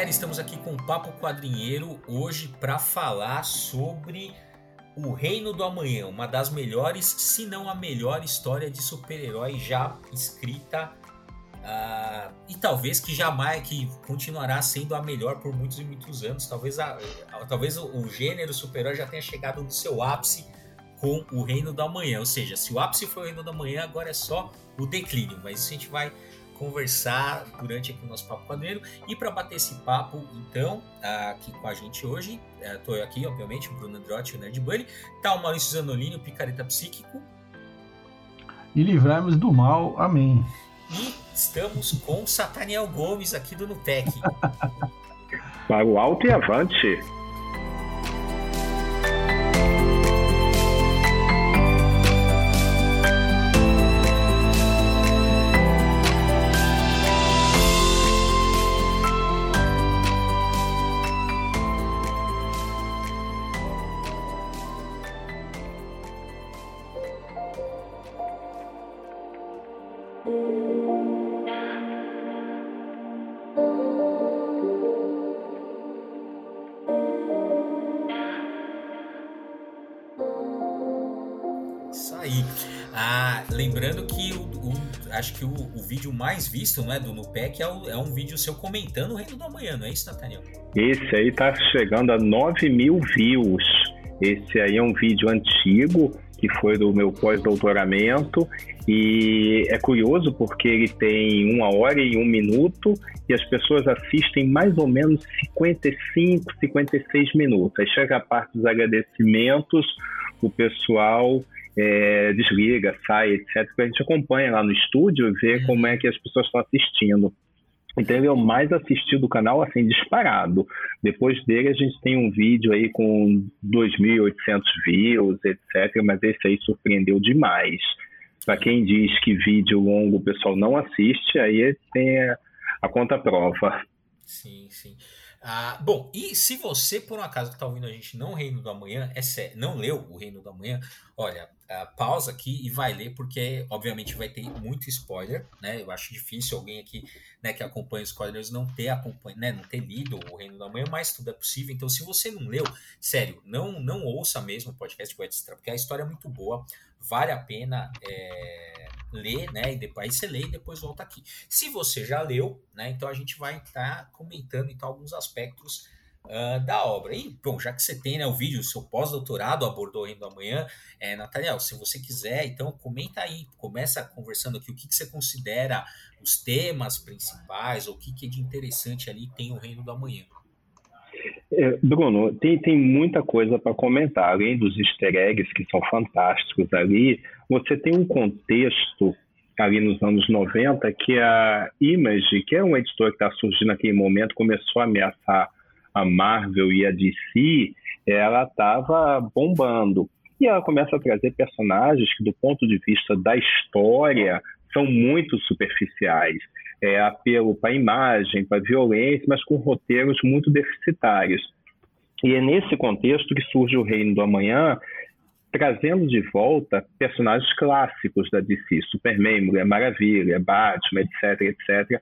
galera, estamos aqui com o Papo Quadrinheiro hoje para falar sobre O Reino do Amanhã, uma das melhores, se não a melhor história de super-herói já escrita uh, e talvez que jamais, que continuará sendo a melhor por muitos e muitos anos. Talvez, a, a talvez o, o gênero super-herói já tenha chegado no seu ápice com O Reino do Amanhã, ou seja, se o ápice foi o Reino do Amanhã, agora é só o declínio, mas isso a gente vai conversar durante aqui o nosso Papo Quadreiro. E para bater esse papo, então, aqui com a gente hoje, estou é, aqui, obviamente, o Bruno Androtti, o Nerd Bunny, tá o Maurício Zanolini, o Picareta Psíquico. E livrarmos do mal, amém. E estamos com Sataniel Gomes aqui do Nutec. Para o alto e avante. Acho que o, o, vídeo mais visto não é, do Nupec é, é, um vídeo seu comentando o Reino do Amanhã, não é isso, Nathaniel? Esse aí tá chegando a 9 mil views. Esse aí é um vídeo antigo, que foi do meu pós-doutoramento, e é curioso porque ele tem uma hora e um minuto e as pessoas assistem mais ou menos 55, 56 minutos. Aí chega a parte dos agradecimentos, o pessoal é, desliga, sai, etc. A gente acompanha lá no estúdio e vê como é que as pessoas estão assistindo. Então ele é o mais assistido do canal, assim, disparado. Depois dele a gente tem um vídeo aí com 2.800 views, etc. Mas esse aí surpreendeu demais. Para quem diz que vídeo longo o pessoal não assiste, aí tem a, a conta prova. Sim, sim. Ah, bom, e se você, por um acaso que está ouvindo a gente não Reino do Amanhã, é sério, não leu o Reino do Amanhã, olha, uh, pausa aqui e vai ler, porque obviamente vai ter muito spoiler, né? Eu acho difícil alguém aqui né, que acompanha os spoilers não ter acompanha, né, não ter lido o Reino do Amanhã, mas tudo é possível. Então, se você não leu, sério, não, não ouça mesmo o podcast do porque a história é muito boa, vale a pena. É ler, né? E depois você lê e depois volta aqui. Se você já leu, né? Então a gente vai estar tá comentando então alguns aspectos uh, da obra. E, bom, já que você tem né, o vídeo, seu pós-doutorado abordou ainda amanhã, é, Nathaniel, se você quiser, então comenta aí, começa conversando aqui o que, que você considera os temas principais, ou o que, que de interessante ali tem o Reino do Amanhã. É, Bruno, tem, tem muita coisa para comentar. Além dos easter eggs que são fantásticos ali, você tem um contexto ali nos anos 90 que a Image, que é um editor que está surgindo naquele momento, começou a ameaçar a Marvel e a DC, ela estava bombando. E ela começa a trazer personagens que, do ponto de vista da história, são muito superficiais é, apelo para imagem, para violência, mas com roteiros muito deficitários. E é nesse contexto que surge o Reino do Amanhã, trazendo de volta personagens clássicos da DC, Superman, Mulher Maravilha, Batman, etc, etc.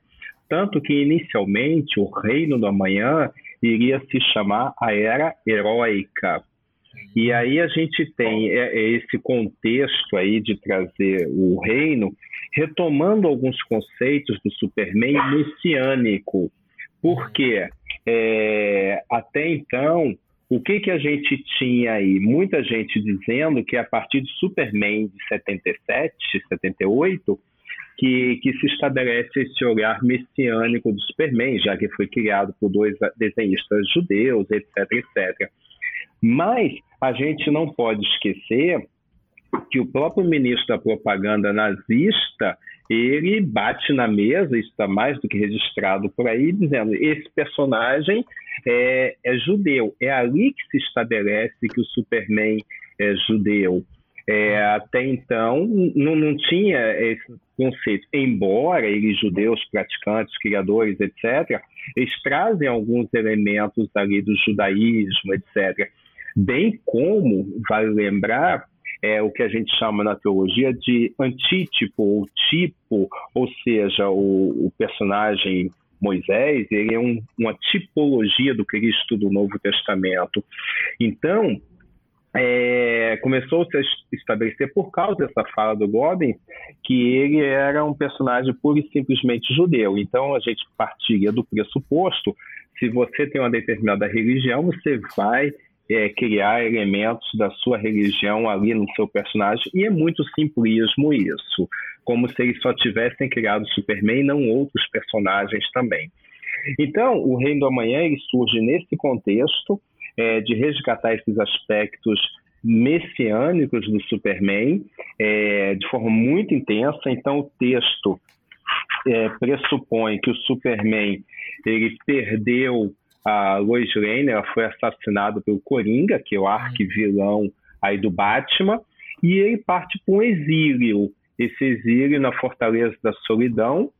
Tanto que inicialmente o Reino do Amanhã iria se chamar a Era Heróica. E aí a gente tem é, é esse contexto aí de trazer o reino retomando alguns conceitos do Superman messiânico. Porque é, até então, o que, que a gente tinha aí? Muita gente dizendo que a partir de Superman de 77, 78, que, que se estabelece esse olhar messiânico do Superman, já que foi criado por dois desenhistas judeus, etc, etc. Mas a gente não pode esquecer que o próprio ministro da propaganda nazista ele bate na mesa, isso está mais do que registrado por aí, dizendo esse personagem é, é, judeu. É ali que se estabelece que o Superman é judeu. É, até então não, não tinha esse conceito, embora eles judeus praticantes, criadores, etc., eles trazem alguns elementos ali do judaísmo, etc. Bem como, vale lembrar, é o que a gente chama na teologia de antítipo ou tipo, ou seja, o, o personagem Moisés, ele é um, uma tipologia do Cristo do Novo Testamento. Então, é, começou -se a estabelecer por causa dessa fala do Gobbins que ele era um personagem pura e simplesmente judeu. Então a gente partiria do pressuposto: se você tem uma determinada religião, você vai é, criar elementos da sua religião ali no seu personagem, e é muito simplismo isso, como se eles só tivessem criado Superman e não outros personagens também. Então, o Reino do Amanhã surge nesse contexto é, de resgatar esses aspectos messiânicos do Superman é, de forma muito intensa. Então, o texto é, pressupõe que o Superman ele perdeu a Lois Lane, ela foi assassinada pelo Coringa, que é o arquivilão aí do Batman, e ele parte para um exílio. Esse exílio na Fortaleza da Solidão,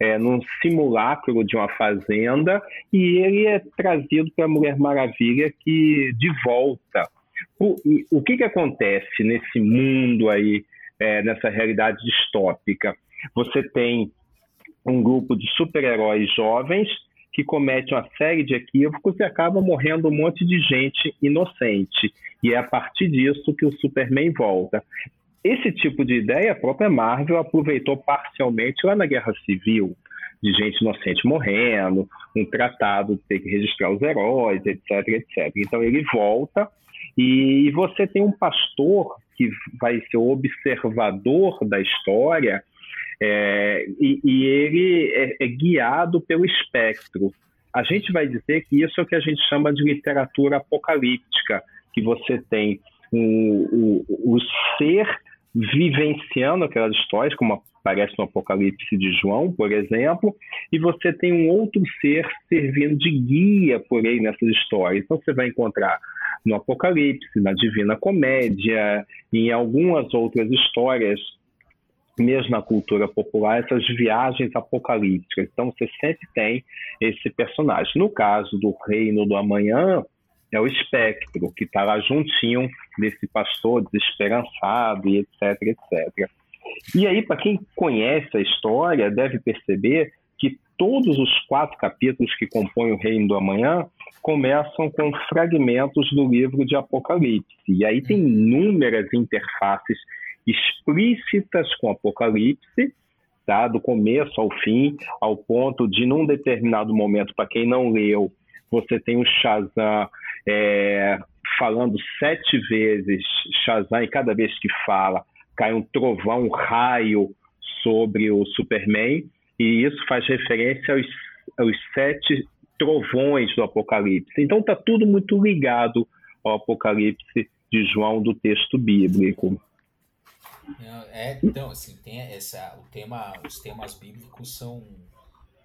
é, num simulacro de uma fazenda, e ele é trazido para a Mulher Maravilha que de volta. O, o que, que acontece nesse mundo aí, é, nessa realidade distópica? Você tem um grupo de super-heróis jovens que comete uma série de equívocos e acaba morrendo um monte de gente inocente. E é a partir disso que o Superman volta. Esse tipo de ideia a própria Marvel aproveitou parcialmente lá na Guerra Civil, de gente inocente morrendo, um tratado de ter que registrar os heróis, etc, etc. Então ele volta e você tem um pastor que vai ser o observador da história é, e, e, ele é, é guiado pelo espectro. A gente vai dizer que isso é o que a gente chama de literatura apocalíptica, que você tem o, o, o ser vivenciando aquelas histórias, como aparece no Apocalipse de João, por exemplo, e você tem um outro ser servindo de guia por ele nessas histórias. Então você vai encontrar no Apocalipse, na Divina Comédia, em algumas outras histórias mesmo na cultura popular, essas viagens apocalípticas. Então, você sempre tem esse personagem. No caso do Reino do Amanhã, é o espectro, que está lá juntinho desse pastor desesperançado e etc, etc. E aí, para quem conhece a história, deve perceber que todos os quatro capítulos que compõem o Reino do Amanhã começam com fragmentos do livro de Apocalipse. E aí tem inúmeras interfaces explícitas com Apocalipse, tá? do começo ao fim, ao ponto de, num determinado momento, para quem não leu, você tem o Shazam é, falando sete vezes Shazam, e cada vez que fala, cai um trovão, um raio sobre o Superman, e isso faz referência aos, aos sete trovões do Apocalipse. Então está tudo muito ligado ao Apocalipse de João do texto bíblico. É, então, assim, tem essa, o tema, os temas bíblicos são,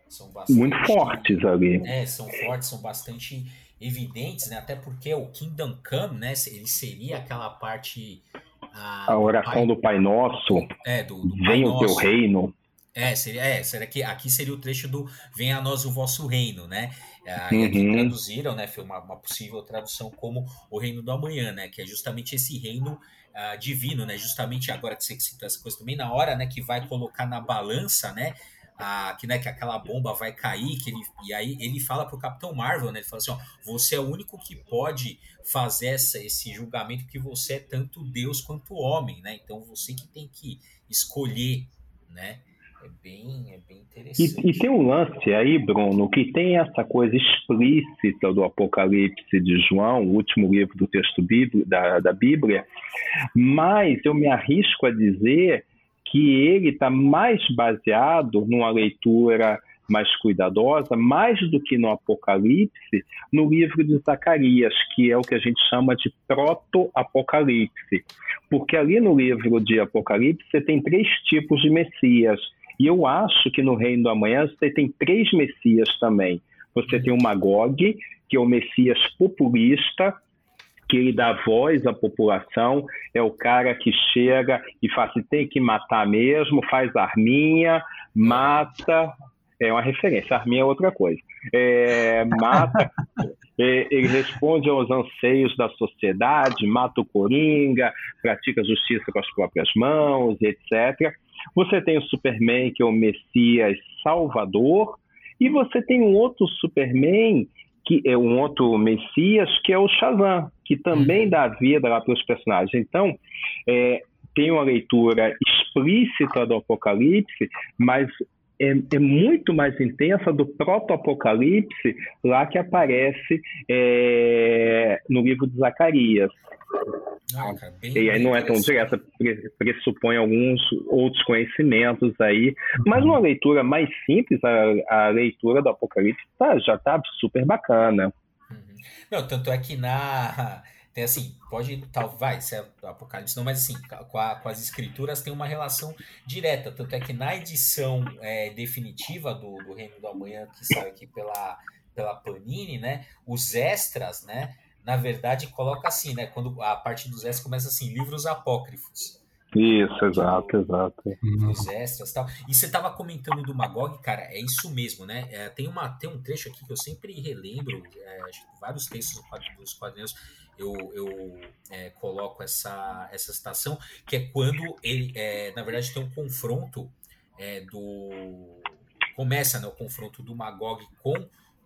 são bastante... Muito fortes ali. É, são fortes, são bastante evidentes, né? Até porque o Kingdom Come, né? Ele seria aquela parte... A, a oração pai, do Pai Nosso. É, do, do Venha o teu reino. É, seria, é, seria que aqui seria o trecho do Venha a nós o vosso reino, né? Aí uhum. traduziram, né? Foi uma, uma possível tradução como o reino do amanhã, né? Que é justamente esse reino uh, divino, né? Justamente agora que você citou essa coisa também, na hora, né, que vai colocar na balança, né? Uh, que, né, que aquela bomba vai cair, que ele, e aí ele fala pro Capitão Marvel, né? Ele fala assim, ó, você é o único que pode fazer essa, esse julgamento que você é tanto Deus quanto homem, né? Então você que tem que escolher, né? É bem, é bem interessante. E, e, tem um lance aí, Bruno, que tem essa coisa explícita do Apocalipse de João, o último livro do texto bíblico, da, da Bíblia, mas eu me arrisco a dizer que ele está mais baseado numa leitura mais cuidadosa, mais do que no Apocalipse, no livro de Zacarias, que é o que a gente chama de proto-apocalipse. Porque ali no livro de Apocalipse você tem três tipos de Messias e eu acho que no Reino do Amanhã você tem três Messias também. Você tem o Magog, que é o Messias populista, que ele dá voz à população, é o cara que chega e fala assim, tem que matar mesmo, faz arminha, mata, é uma referência, arminha é outra coisa. É, mata, é, ele responde aos anseios da sociedade, mata o coringa, pratica justiça com as próprias mãos, etc. Você tem o Superman, que é o Messias Salvador, E você tem um outro Superman, que é um outro Messias, que é o Shazam, que também uhum. dá vida lá para os personagens. Então, é, tem uma leitura explícita do Apocalipse, mas é, é, muito mais intensa do proto-apocalipse lá que aparece é, no livro de Zacarias. Ah, e aí não é tão direta, pressupõe alguns outros conhecimentos aí, mas uma leitura mais simples, a, a leitura do Apocalipse tá, já está super bacana. Uhum. Não, tanto é que na tem assim, pode, tal, vai, é Apocalipse não, mas assim, com, a, com, as escrituras tem uma relação direta. Tanto é que na edição é, definitiva do, do Reino do Amanhã, que sai aqui pela, pela Panini, né? Os extras, né? Na verdade, coloca assim, né? Quando a parte dos extras começa assim, livros apócrifos. Isso, exato, exato. Os extras e tal. E você estava comentando do Magog, cara, é isso mesmo, né? É, tem, uma, tem um trecho aqui que eu sempre relembro, é, vários textos dos quadrinhos eu, eu é, coloco essa, essa citação, que é quando ele, é, na verdade, tem um confronto é, do. Começa né, o confronto do Magog com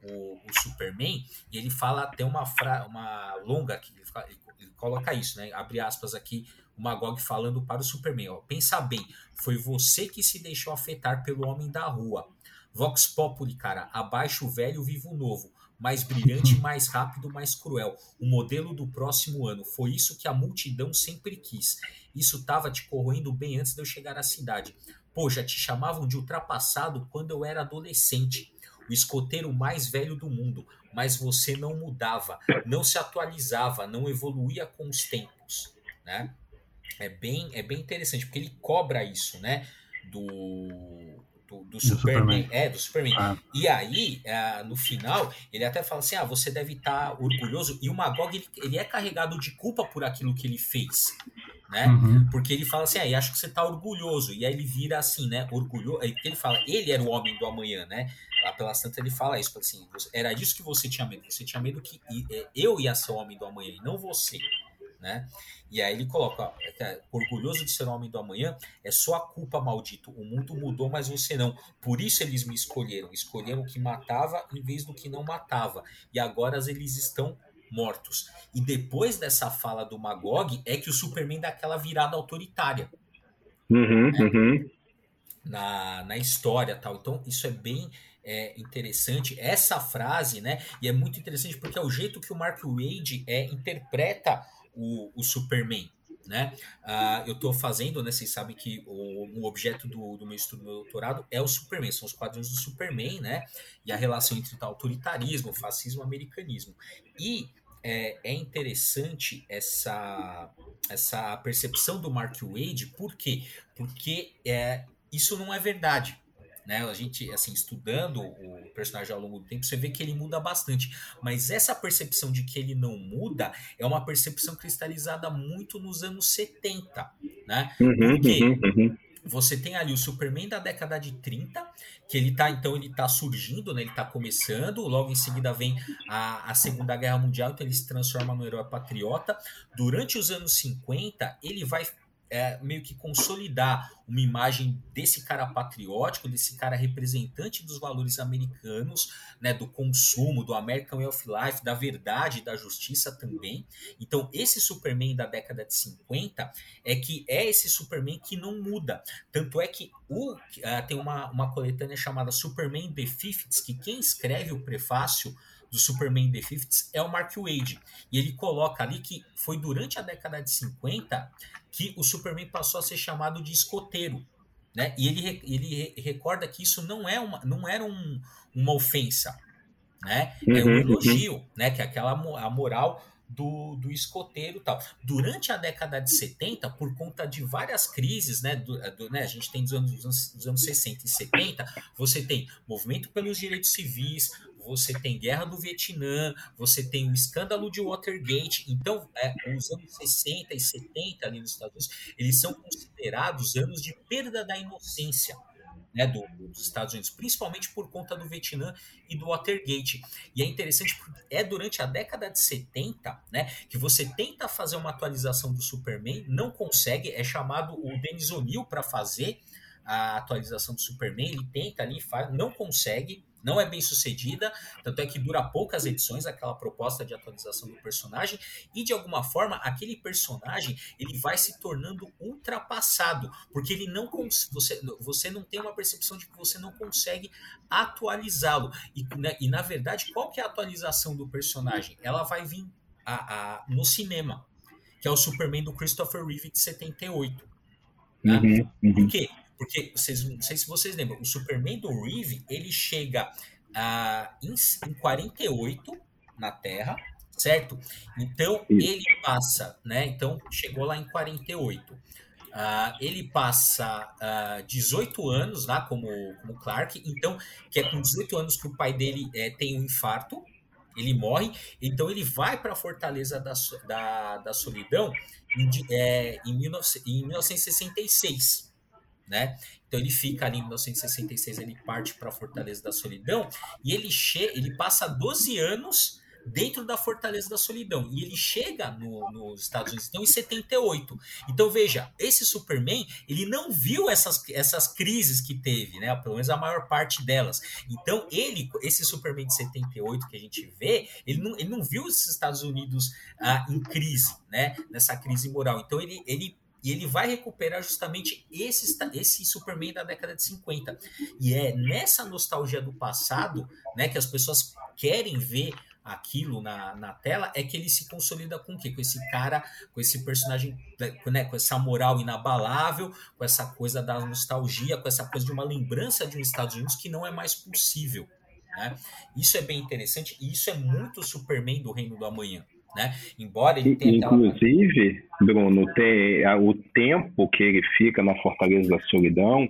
o, o Superman, e ele fala, tem uma, fra, uma longa que ele, ele, ele, coloca isso, né? Abre aspas aqui, o Magog falando para o Superman: ó, pensa bem, foi você que se deixou afetar pelo homem da rua. Vox Populi, cara, abaixo o velho, vivo o novo mais brilhante, mais rápido, mais cruel. O modelo do próximo ano. Foi isso que a multidão sempre quis. Isso estava te corroendo bem antes de eu chegar à cidade. Pô, já te chamavam de ultrapassado quando eu era adolescente. O escoteiro mais velho do mundo. Mas você não mudava, não se atualizava, não evoluía com os tempos. Né? É, bem, é bem interessante, porque ele cobra isso, né? Do, do, do, Superman. Superman. É, do Superman. Ah. E aí, é, no final, ele até fala assim: ah, você deve estar tá orgulhoso. E o Magog, ele, ele, é carregado de culpa por aquilo que ele fez. Né? Uhum. Porque ele fala assim, ah, acho que você está orgulhoso. E aí ele vira assim, né? Orgulhoso. Aí ele fala, ele era o homem do amanhã, né? Lá pelas tantas ele fala isso, assim, era disso que você tinha medo. Você tinha medo que é, eu ia ser o homem do amanhã e não você né? E aí ele coloca, ó, é orgulhoso de ser homem do amanhã, é só a culpa, maldito. O mundo mudou, mas você não. Por isso eles me escolheram. Escolheram o que matava em vez do que não matava. E agora eles estão mortos. E depois dessa fala do Magog, é que o Superman dá aquela virada autoritária. Uhum, né? uhum. Na, na história tal. Então, isso é bem é, interessante. Essa frase, né? E é muito interessante porque é o jeito que o Mark Wade é, interpreta o, o Superman. Né? Uh, eu estou fazendo, né? Vocês sabem que o, o objeto do, do, meu estudo, do meu doutorado, é o Superman, são os quadrinhos do Superman, né? E a relação entre o autoritarismo, fascismo, americanismo. E é, é, interessante essa, essa percepção do Mark Wade, por quê? Porque é, isso não é verdade né? A gente, assim, estudando o personagem ao longo do tempo, você vê que ele muda bastante. Mas essa percepção de que ele não muda é uma percepção cristalizada muito nos anos 70, né? Uhum, Porque uhum, uhum. você tem ali o Superman da década de 30, que ele tá, então, ele tá surgindo, né? Ele tá começando, logo em seguida vem a, a Segunda Guerra Mundial, então ele se transforma no herói patriota. Durante os anos 50, ele vai é, meio que consolidar uma imagem desse cara patriótico, desse cara representante dos valores americanos, né, do consumo, do American Way of Life, da verdade, da justiça também. Então, esse Superman da década de 50 é que é esse Superman que não muda. Tanto é que o, uh, tem uma, uma coletânea chamada Superman The Fifths, que quem escreve o prefácio do Superman The Fifths é o Mark Wade. E ele coloca ali que foi durante a década de 50 que o Superman passou a ser chamado de escoteiro. Né? E ele, ele recorda que isso não, é uma, não era um, uma ofensa. Né? É um uhum, elogio, uhum. né? que é aquela a moral do, do escoteiro tal. Durante a década de 70, por conta de várias crises, né, do, do, né a gente tem dos anos, dos anos 60 e 70, você tem movimento pelos direitos civis, você tem Guerra do Vietnã, você tem o escândalo de Watergate. Então, é, os anos 60 e 70 ali nos Estados Unidos, eles são considerados anos de perda da inocência. Né, do, dos Estados Unidos, principalmente por conta do Vietnã e do Watergate. E é interessante porque é durante a década de 70 né, que você tenta fazer uma atualização do Superman, não consegue, é chamado o Denis O'Neill para fazer, a atualização do Superman, ele tenta ali, faz, não consegue, não é bem sucedida, tanto é que dura poucas edições aquela proposta de atualização do personagem e de alguma forma aquele personagem ele vai se tornando ultrapassado, porque ele não você você não tem uma percepção de que você não consegue atualizá-lo. E, né, e na verdade, qual que é a atualização do personagem? Ela vai vir a, a, no cinema, que é o Superman do Christopher Reeve de 78. Né? Uhum, uhum. Por quê? Porque, vocês, não sei se vocês lembram, o Superman do Reeve, ele chega uh, em, em 48 na Terra, certo? Então, Isso. ele passa, né? Então, chegou lá em 48. Uh, ah, ele passa uh, ah, 18 anos lá como, como Clark, então, que é com 18 anos que o pai dele é, tem um infarto, ele morre, então ele vai para a Fortaleza da, da, da Solidão em, é, em, 19, em 1966 né? Então ele fica ali em 1966, ele parte para a Fortaleza da Solidão e ele che ele passa 12 anos dentro da Fortaleza da Solidão e ele chega no, nos Estados Unidos então em 78. Então veja, esse Superman, ele não viu essas, essas crises que teve, né? Pelo menos a maior parte delas. Então ele, esse Superman de 78 que a gente vê, ele não, ele não viu os Estados Unidos ah, em crise, né? Nessa crise moral. Então ele, ele e ele vai recuperar justamente esse, esse Superman da década de 50. E é nessa nostalgia do passado, né, que as pessoas querem ver aquilo na, na tela, é que ele se consolida com o quê? Com esse cara, com esse personagem, né, com essa moral inabalável, com essa coisa da nostalgia, com essa coisa de uma lembrança de um Estados Unidos que não é mais possível. Né? Isso é bem interessante e isso é muito Superman do Reino do Amanhã né? Embora ele tenha Inclusive, aquela... Bruno, tem o tempo que ele fica na Fortaleza da Solidão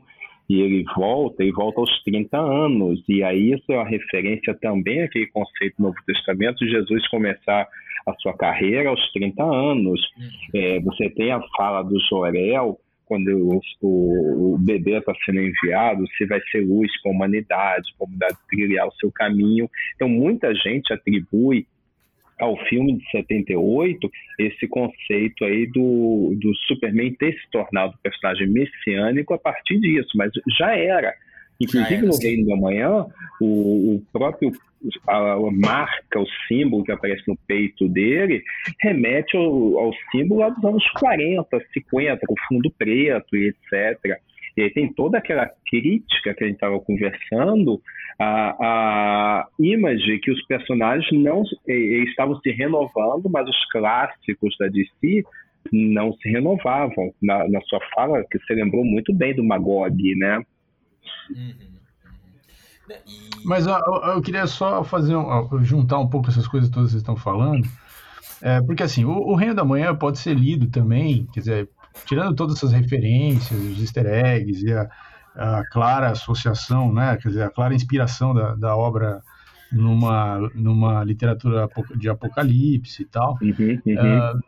e ele volta, ele volta aos 30 anos. E aí isso é uma referência também àquele conceito do Novo Testamento de Jesus começar a sua carreira aos 30 anos. Uhum. É, você tem a fala do Jorel, quando o, o, o bebê está sendo enviado, se vai ser luz para a humanidade, para a humanidade trilhar o seu caminho. Então, muita gente atribui ao filme de 78 esse conceito aí do, do Superman ter se tornado personagem messiânico a partir disso, mas já era. Inclusive era, no. Reino da Manhã, o, o próprio a, marca, o símbolo que aparece no peito dele, remete ao, ao símbolo dos anos 40, 50, com fundo preto e etc. E aí tem toda aquela crítica que a gente estava conversando, a, a imagem que os personagens não estavam se renovando, mas os clássicos da DC não se renovavam. Na, na sua fala, que você lembrou muito bem do Magog, né? Uhum. Mas eu, eu, queria só fazer um, juntar um pouco essas coisas todas que vocês estão falando. É, porque assim, o, o Reino da Manhã pode ser lido também, quer dizer, tirando todas essas referências, os easter eggs e a, a clara associação, né, quer dizer, a clara inspiração da, da obra numa, numa literatura de apocalipse e tal, uhum, uhum. Uh,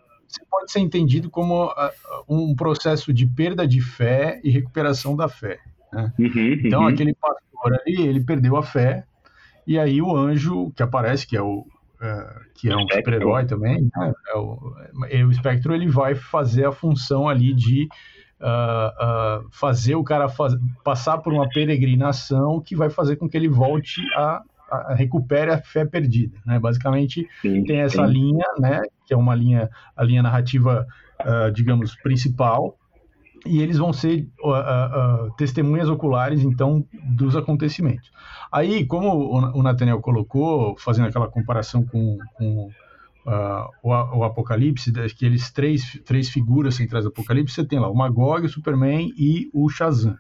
pode ser entendido como uh, um processo de perda de fé e recuperação da fé. Né? Uhum, uhum. então, aquele pastor ali, ele perdeu a fé, e aí o anjo que aparece, que é o, é, que é um super-herói também, né? é o, é, o Spectro ele vai fazer a função ali de uh, uh, fazer o cara faz, passar por uma peregrinação que vai fazer com que ele volte a, a recupere a fé perdida, né? Basicamente sim, tem essa sim. linha, né? Que é uma linha, a linha narrativa, uh, digamos, principal, e eles vão ser uh, uh, uh, testemunhas oculares, então, dos acontecimentos. Aí, como o, o Nathaniel colocou, fazendo aquela comparação com, com o, o, Apocalipse, aqueles três, três figuras centrais do Apocalipse, você tem lá o Magog, o Superman e o Shazam.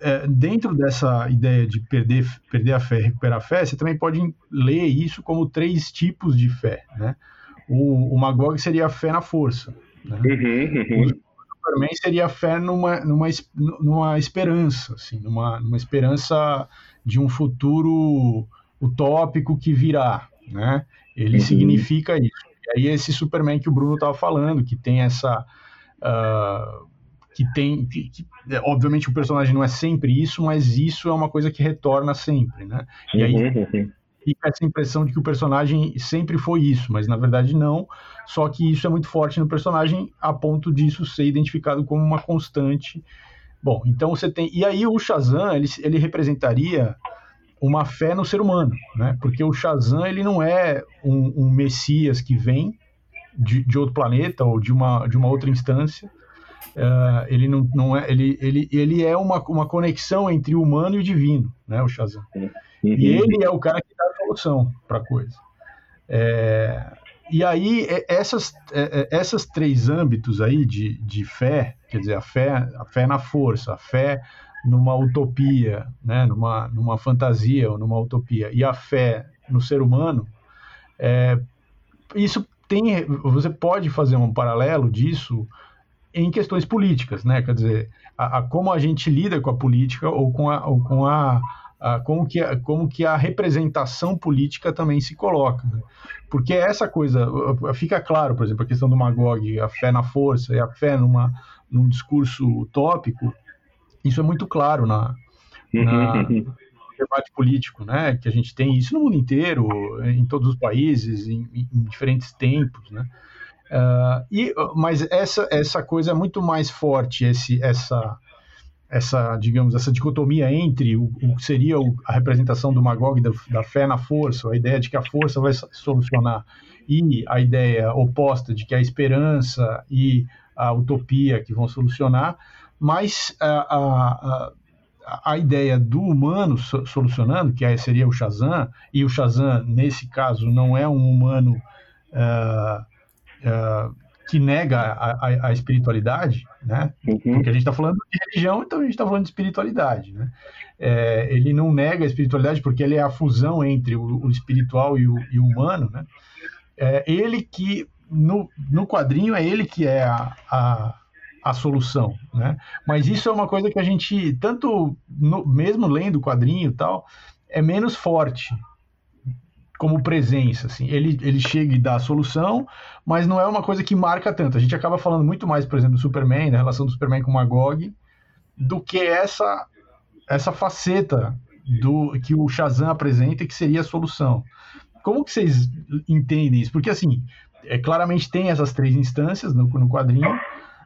É, dentro dessa ideia de perder, perder a fé, recuperar a fé, você também pode ler isso como três tipos de fé, né? O, o Magog seria a fé na força, né? Uhum, uhum. Superman seria fé numa, numa, numa esperança, assim, numa, numa esperança de um futuro utópico que virá, né? Ele uhum. significa isso. E aí esse Superman que o Bruno estava falando, que tem essa... Uh, que tem... Que, que, obviamente o personagem não é sempre isso, mas isso é uma coisa que retorna sempre, né? E aí uhum. Fica essa impressão de que o personagem sempre foi isso, mas na verdade não. Só que isso é muito forte no personagem a ponto disso ser identificado como uma constante Bom, então você tem. E aí o Shazam, ele, ele representaria uma fé no ser humano, né? Porque o Shazam, ele não é um, um messias que vem de, de, outro planeta ou de uma, de uma outra instância. Uh, ele não, não é ele, ele, ele é uma, uma conexão entre o humano e o divino, né? O Shazam. Uhum. E ele é o cara que dá a solução para a coisa. É, e aí, essas, essas três âmbitos aí de, de fé, quer dizer, a fé, a fé na força, a fé numa utopia, né, numa, numa fantasia ou numa utopia, e a fé no ser humano, é, isso tem, você pode fazer um paralelo disso em questões políticas, né, quer dizer, a, a como a gente lida com a política ou com a, ou com a como, que, como que a representação política também se coloca. Né? Porque essa coisa, fica claro, por exemplo, a questão do Magog, a fé na força e a fé numa, num discurso utópico, isso é muito claro na, na no debate político, né? Que a gente tem isso no mundo inteiro, em todos os países, em, em diferentes tempos, né? Uh, e, mas essa, essa coisa é muito mais forte, esse, essa, essa, digamos, essa dicotomia entre o, o que seria o, a representação do Magog da, da, fé na força, a ideia de que a força vai solucionar, e a ideia oposta de que a esperança e a utopia que vão solucionar, mas a, a, a, ideia do humano solucionando, que seria o Shazam, e o Shazam, nesse caso, não é um humano uh, uh, que nega a, a, a espiritualidade, né? Uhum. Porque a gente está falando de religião, então a gente está falando de espiritualidade, né? É, ele não nega a espiritualidade porque ele é a fusão entre o, o espiritual e o, e o, humano, né? É ele que no, no quadrinho é ele que é a, a, a solução, né? Mas isso é uma coisa que a gente tanto no, mesmo lendo o quadrinho e tal é menos forte, como presença, assim. Ele, ele chega e dá a solução, mas não é uma coisa que marca tanto. A gente acaba falando muito mais, por exemplo, do Superman, da relação do Superman com o Magog, do que essa essa faceta do que o Shazam apresenta que seria a solução. Como que vocês entendem isso? Porque, assim, é, claramente tem essas três instâncias no, no quadrinho,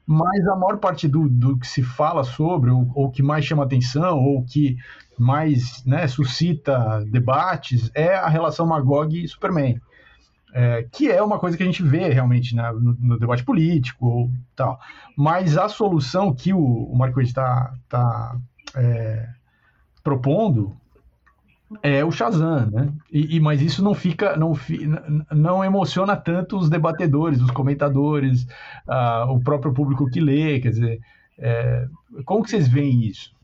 mas a maior parte do, do que se fala sobre, ou, ou que mais chama atenção, ou que mais né, suscita debates, é a relação Magog e Superman. É, que é uma coisa que a gente vê realmente né, no, no, debate político ou tal. Mas a solução que o, o Marquês está tá, é, propondo é o Shazam, né? E, e, mas isso não fica, não, não emociona tanto os debatedores, os comentadores, uh, o próprio público que lê, quer dizer, é, como que vocês veem isso?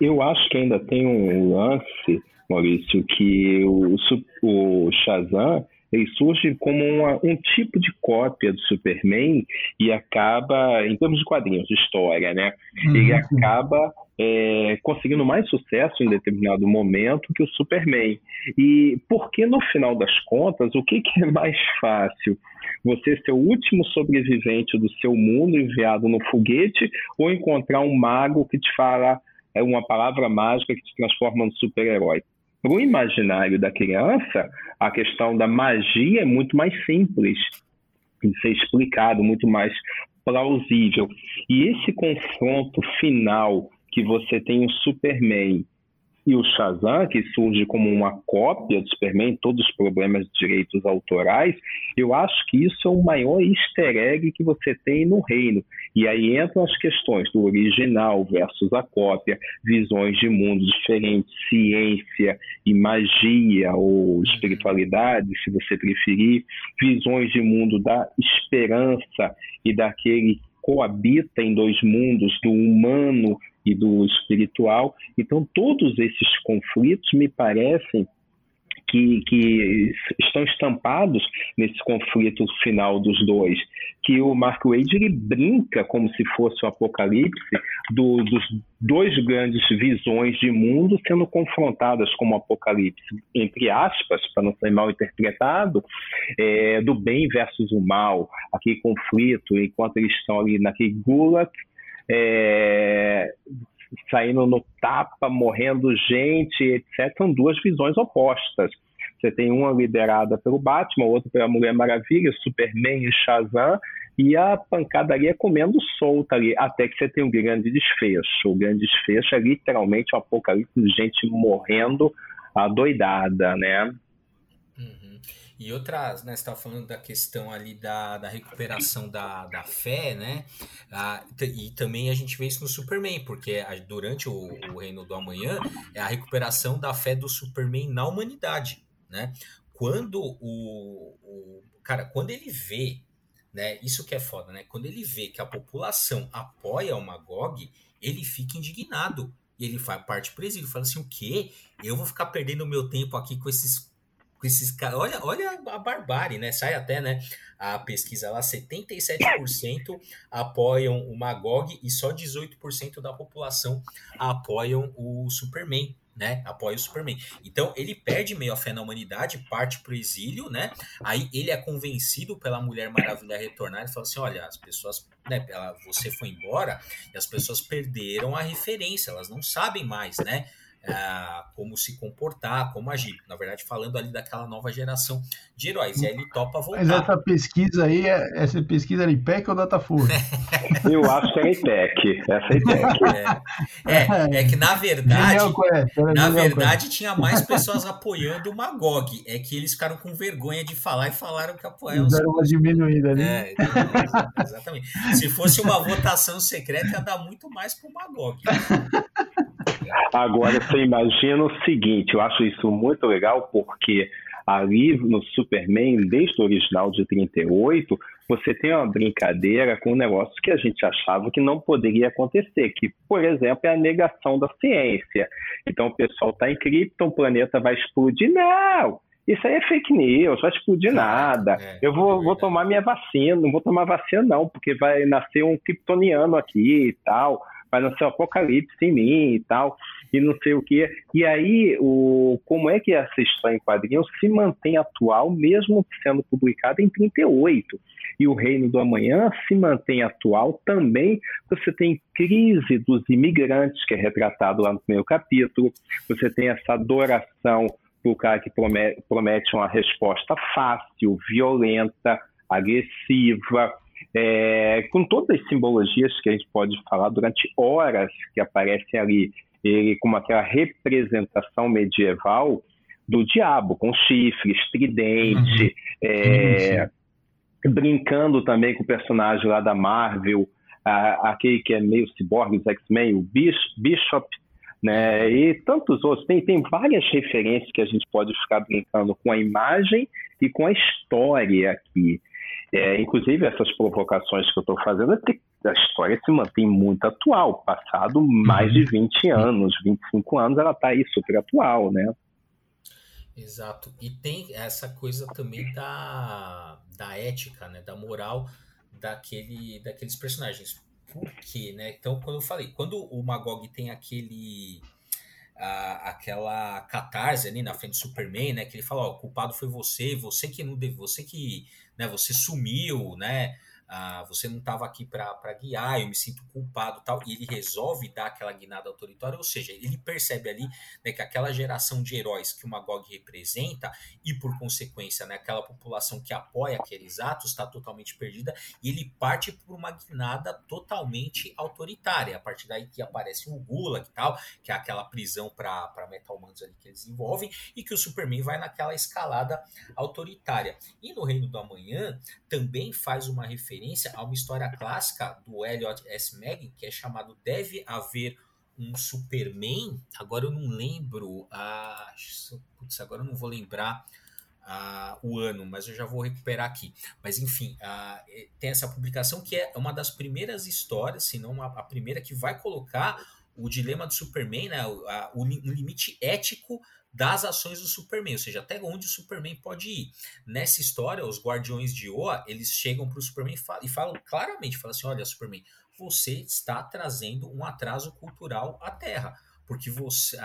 Eu acho que ainda tem um lance, Maurício, que o, o Shazam ele surge como uma, um tipo de cópia do Superman e acaba, em termos de quadrinhos, de história, né? Uhum. Ele acaba é, conseguindo mais sucesso em determinado momento que o Superman. E porque no final das contas, o que, que é mais fácil? Você ser o último sobrevivente do seu mundo enviado no foguete ou encontrar um mago que te fala é uma palavra mágica que te transforma no super-herói? Para o imaginário da criança, a questão da magia é muito mais simples de ser explicado, muito mais plausível. E esse confronto final que você tem o Superman e o Shazam, que surge como uma cópia do Superman, todos os problemas de direitos autorais, eu acho que isso é o maior easter egg que você tem no reino. E aí entram as questões do original versus a cópia, visões de mundos diferentes, ciência e magia, ou espiritualidade, se você preferir, visões de mundo da esperança e daquele coabita em dois mundos, do humano e do espiritual. Então, todos esses conflitos me parecem que, que, estão estampados nesse conflito final dos dois, que o Mark Wade ele brinca como se fosse o apocalipse do, dos dois grandes visões de mundo sendo confrontadas como apocalipse, entre aspas, para não ser mal interpretado, é, do bem versus o mal, aquele conflito enquanto eles estão ali naquele gulag, é, saindo no tapa, morrendo gente, etc. São duas visões opostas. Você tem uma liderada pelo Batman, outra pela Mulher Maravilha, Superman e Shazam, e a pancadaria comendo solta ali, até que você tem um grande desfecho. O grande desfecho é literalmente um apocalipse de gente morrendo adoidada, né? Uhum. E outras, né, você estava falando da questão ali da, da recuperação da, da fé, né? Ah, e também a gente vê isso no Superman, porque durante o, o Reino do Amanhã é a recuperação da fé do Superman na humanidade, né? Quando o, o cara, quando ele vê, né? Isso que é foda, né? Quando ele vê que a população apoia o Magog, ele fica indignado. E ele faz parte presídio, fala assim: o quê? Eu vou ficar perdendo o meu tempo aqui com esses com esses caras. Olha, olha a barbárie, né? Sai até, né? A pesquisa lá, 77% apoiam o Magog e só 18% da população apoiam o Superman né? Apoia o Superman. Então ele perde meio a fé na humanidade, parte pro exílio, né? Aí ele é convencido pela Mulher Maravilha retornar e fala assim: olha, as pessoas, né? Ela, você foi embora e as pessoas perderam a referência, elas não sabem mais, né? Uh, como se comportar, como agir. Na verdade, falando ali daquela nova geração de heróis. E aí ele topa voltar. Mas essa pesquisa aí, é, essa pesquisa era IPEC ou Datafolha? Eu acho que é IPEC. Essa é IPEC. É, é, é que na verdade, na verdade tinha mais pessoas apoiando o Magog. É que eles ficaram com vergonha de falar e falaram que apoiavam. Deram uma diminuída ali. É, exatamente. Se fosse uma votação secreta, ia dar muito mais pro Magog. Agora, você imagina o seguinte: eu acho isso muito legal, porque ali no Superman, desde o original de 38, você tem uma brincadeira com um negócio que a gente achava que não poderia acontecer, que, por exemplo, é a negação da ciência. Então, o pessoal está em Krypton, o planeta vai explodir. Não! Isso aí é fake news, vai explodir nada. É, eu vou, é vou tomar minha vacina, não vou tomar vacina não, porque vai nascer um kryptoniano aqui e tal vai nascer o apocalipse em mim e tal, e não sei o que. E aí, o, como é que essa história em quadrinhos se mantém atual, mesmo sendo publicada em 38? E o Reino do Amanhã se mantém atual também. Você tem crise dos imigrantes, que é retratado lá no primeiro capítulo, você tem essa adoração para o cara que promete, promete uma resposta fácil, violenta, agressiva, é, com todas as simbologias que a gente pode falar durante horas que aparecem ali, ele com aquela representação medieval do diabo, com chifres, tridente, uhum. é, brincando também com o personagem lá da Marvel, a, aquele que é meio ciborgue, os X-Men, o Bishop, né? E tantos outros. Tem, tem várias referências que a gente pode ficar brincando com a imagem e com a história aqui. É, inclusive, essas provocações que eu estou fazendo é porque a história se mantém muito atual. Passado mais de 20 uhum. anos, 25 anos, ela está aí super atual, né? Exato. E tem essa coisa também da, da ética, né? Da moral daquele, daqueles personagens. Por quê, né? Então, quando eu falei, quando o Magog tem aquele a, aquela catarse ali na frente do Superman, né? Que ele fala, ó, o culpado foi você, você que não deve, você que, né, você sumiu, né? Ah, você não estava aqui para guiar, eu me sinto culpado tal, e ele resolve dar aquela guinada autoritária, ou seja, ele percebe ali né, que aquela geração de heróis que o Magog representa, e por consequência, né, aquela população que apoia aqueles atos está totalmente perdida, e ele parte por uma guinada totalmente autoritária, a partir daí que aparece o Gulag e tal, que é aquela prisão para metal-humanos ali que eles desenvolvem, e que o Superman vai naquela escalada autoritária. E no Reino do Amanhã também faz uma referência referência a uma história clássica do Elliot S. Maggie, que é chamado Deve Haver um Superman. Agora eu não lembro. Ah, putz, agora eu não vou lembrar. Ah, o ano, mas eu já vou recuperar aqui. Mas enfim, ah, tem essa publicação que é uma das primeiras histórias, se não a, a primeira, que vai colocar o dilema do Superman, né, o, a, o limite ético das ações do Superman, ou seja, até onde o Superman pode ir. Nessa história, os Guardiões de Oa, eles chegam para o Superman e falam, claramente, falam assim, olha, Superman, você está trazendo um atraso cultural à Terra, porque você,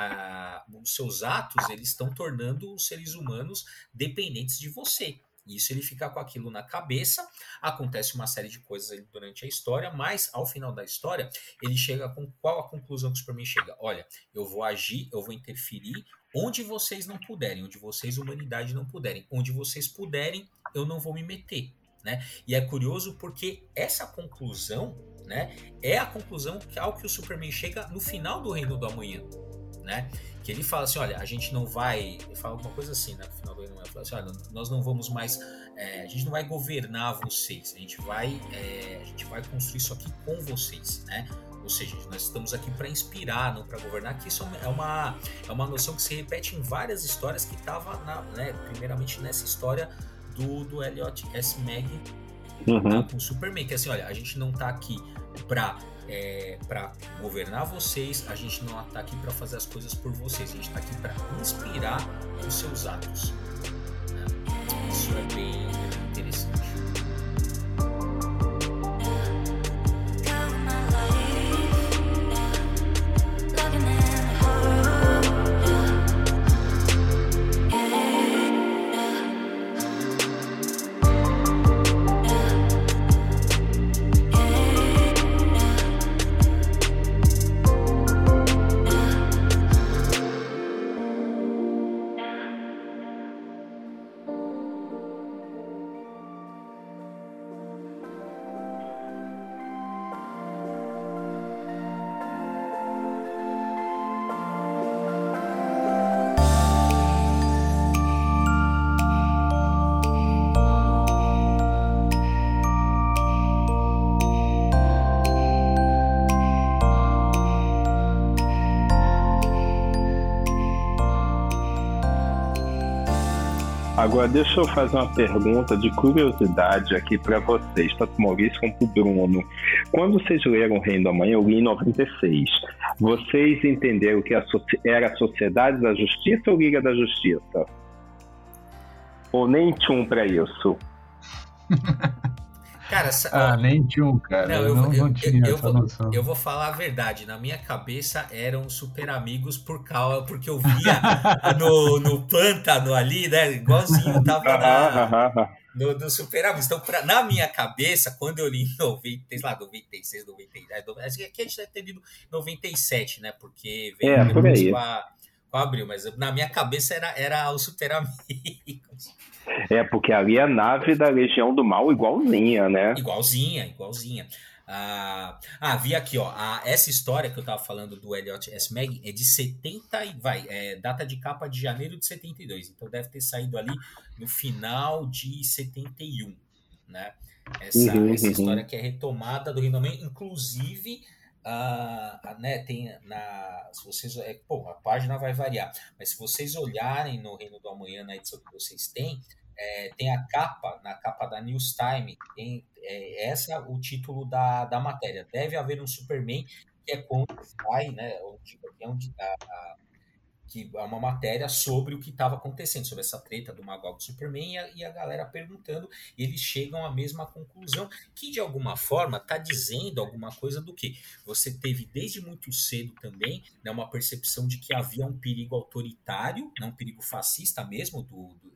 os seus atos eles estão tornando os seres humanos dependentes de você. Isso ele fica com aquilo na cabeça, acontece uma série de coisas durante a história, mas ao final da história, ele chega com qual a conclusão que o Superman chega? Olha, eu vou agir, eu vou interferir onde vocês não puderem, onde vocês, humanidade, não puderem. Onde vocês puderem, eu não vou me meter. Né? E é curioso porque essa conclusão né, é a conclusão ao que o Superman chega no final do Reino do Amanhã. Né? Que ele fala assim: olha, a gente não vai. Ele fala alguma coisa assim, né? No final do Amanhã. Fala assim: olha, nós não vamos mais. É, a gente não vai governar vocês, a gente vai, é, a gente vai construir isso aqui com vocês. Né? Ou seja, nós estamos aqui para inspirar, não para governar, que isso é uma, é uma noção que se repete em várias histórias que estava, né, primeiramente nessa história do, do Elliot S. Mag uhum. tá, com o Superman, que assim, olha, a gente não está aqui para é, para governar vocês, a gente não está aqui para fazer as coisas por vocês, a gente está aqui para inspirar os seus atos. Né? Isso é bem Agora, deixa eu fazer uma pergunta de curiosidade aqui para vocês, tanto Maurício quanto Bruno. Quando vocês leram O Reino da Manhã, eu li em 96. Vocês entenderam que era a Sociedade da Justiça ou Liga da Justiça? Ou nem um para isso? Cara, ah, ó, nem tinha um, cara. Não, eu, não, eu, não tinha eu, eu, vou, eu vou falar a verdade. Na minha cabeça eram super amigos por causa, porque eu via no, no pântano ali, né? Igualzinho tava na, no, no Super Amigos. Então, pra, na minha cabeça, quando eu li em 90, sei lá, 96, 97, acho que aqui a gente deve ter lido 97, né? Porque veio é, por aí. Com, a, com a Abril, mas na minha cabeça era, era o Super Amigos. É, porque ali é a nave da Legião do Mal igualzinha, né? Igualzinha, igualzinha. Ah, ah vi aqui, ó. A, essa história que eu tava falando do Elliot S. Mag é de 70 e vai, é data de capa de janeiro de 72. Então deve ter saído ali no final de 71, né? Essa, uhum, essa uhum. história que é retomada do Reino inclusive Uh, né, tem na, se vocês, é, pô, a página vai variar, mas se vocês olharem no Reino do Amanhã, na edição que vocês têm, é, tem a capa, na capa da News Time, tem é, essa o título da, da matéria. Deve haver um Superman, que é quando sai, né, onde, onde a, a que é uma matéria sobre o que estava acontecendo, sobre essa treta do Magog do Superman e a, e a, galera perguntando, e eles chegam à mesma conclusão, que de alguma forma está dizendo alguma coisa do que você teve desde muito cedo também né, uma percepção de que havia um perigo autoritário, né, um perigo fascista mesmo do, do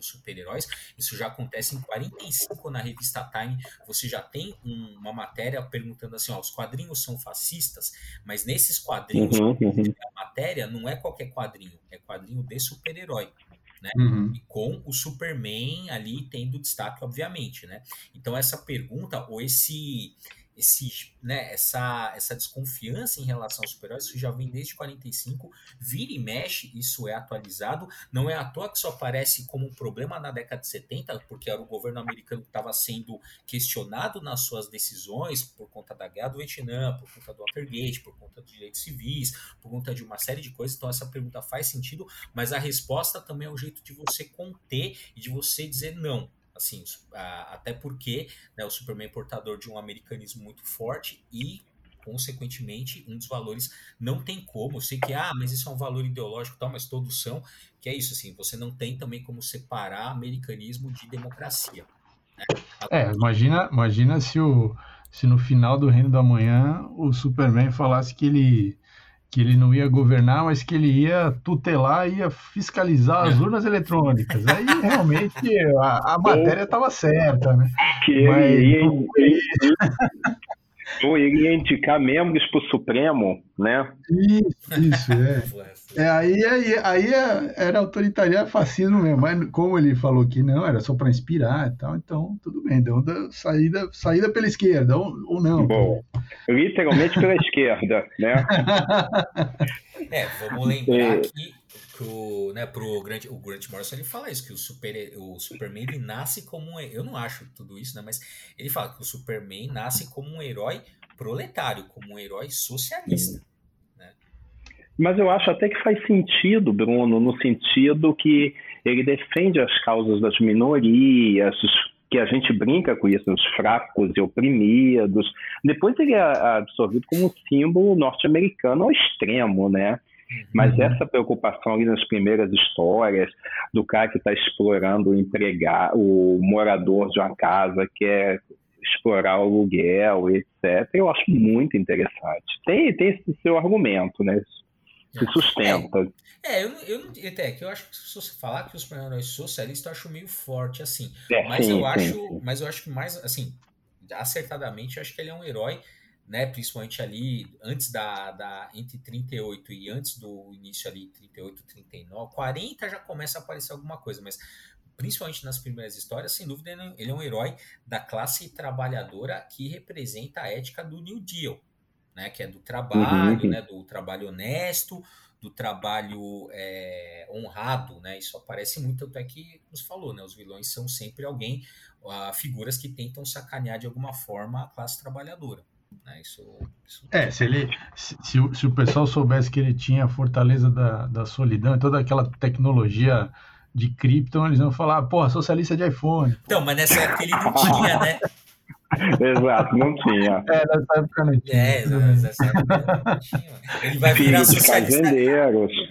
dos super-heróis. Isso já acontece em 45 na revista Time. Você já tem um, uma matéria perguntando assim: ó, os quadrinhos são fascistas, mas nesses quadrinhos, uhum, uhum. a matéria não é qualquer quadrinho, é quadrinho de super-herói. Né? Uhum. E com o Superman ali tendo destaque, obviamente, né? Então essa pergunta ou esse esse, né, essa, essa desconfiança em relação aos super-heróis, isso já vem desde 45, vira e mexe, isso é atualizado, não é à toa que isso aparece como um problema na década de 70, porque era o governo americano que estava sendo questionado nas suas decisões por conta da guerra do Vietnã, por conta do Watergate, por conta dos direitos civis, por conta de uma série de coisas, então essa pergunta faz sentido, mas a resposta também é um jeito de você conter e de você dizer não, Assim, até porque né, o Superman é portador de um americanismo muito forte e, consequentemente, um dos valores não tem como. Eu sei que, ah, mas isso é um valor ideológico tal, mas todos são. Que é isso, assim, você não tem também como separar americanismo de democracia. Né? É, imagina, imagina se, o, se no final do Reino da Manhã o Superman falasse que ele que ele não ia governar, mas que ele ia tutelar, ia fiscalizar as é. urnas eletrônicas. Aí realmente a, a matéria estava certa, né? Que mas, ele, ele, Ou ele ia indicar membros para o Supremo, né? Isso, isso, é. é aí, aí, aí é, era autoritariano fascismo mesmo, mas como ele falou que não, era só para inspirar e tal, então tudo bem, então saída, saída pela esquerda, ou, ou não. Bom, literalmente pela esquerda, né? É, vamos lembrar é. que pro, né, pro Grant, o Grant Morrison ele fala isso, que o, super, o Superman ele nasce como um, eu não acho tudo isso, né, mas ele fala que o Superman nasce como um herói proletário, como um herói socialista. Né? Mas eu acho até que faz sentido, Bruno, no sentido que ele defende as causas das minorias, que a gente brinca com isso, os fracos e oprimidos. Depois ele é absorvido como um símbolo norte-americano ao extremo, né? Mas uhum. essa preocupação ali nas primeiras histórias do cara que está explorando o empregar, o morador de uma casa que é explorar o aluguel, etc. Eu acho muito interessante. Tem, tem esse seu argumento, né? Se sustenta. É, é eu, eu, até que eu acho que se você falar que os super-heróis socialistas eu acho meio forte, assim. É, mas sim, eu sim, acho, sim. mas eu acho que mais, assim, acertadamente, eu acho que ele é um herói né, principalmente ali antes da, da entre 38 e antes do início ali 38, 39, 40 já começa a aparecer alguma coisa, mas principalmente nas primeiras histórias, sem dúvida ele é um herói da classe trabalhadora que representa a ética do New Deal, né, que é do trabalho, uhum. né, do trabalho honesto, do trabalho é, honrado, né? Isso aparece muito, até que nos falou, né? Os vilões são sempre alguém, uh, figuras que tentam sacanear de alguma forma a classe trabalhadora. Né? Isso, isso... É, se ele se, se, o, se, o pessoal soubesse que ele tinha a fortaleza da, da solidão e toda aquela tecnologia de Krypton, eles iam falar, porra, socialista de iPhone. Então, mas nessa época ele não tinha, né? Exato, não tinha. É, nessa época não tinha. É, nessa época não tinha. Ele vai virar socialista.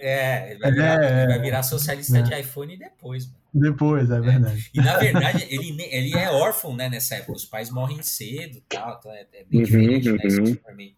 É, ele vai virar, é, ele vai virar socialista é. de iPhone depois, mano. Depois, é verdade. E na verdade, ele, ele é órfão, né, nessa época. Os pais morrem cedo e tal. Então é, é bem diferente, uhum, né? Isso uhum.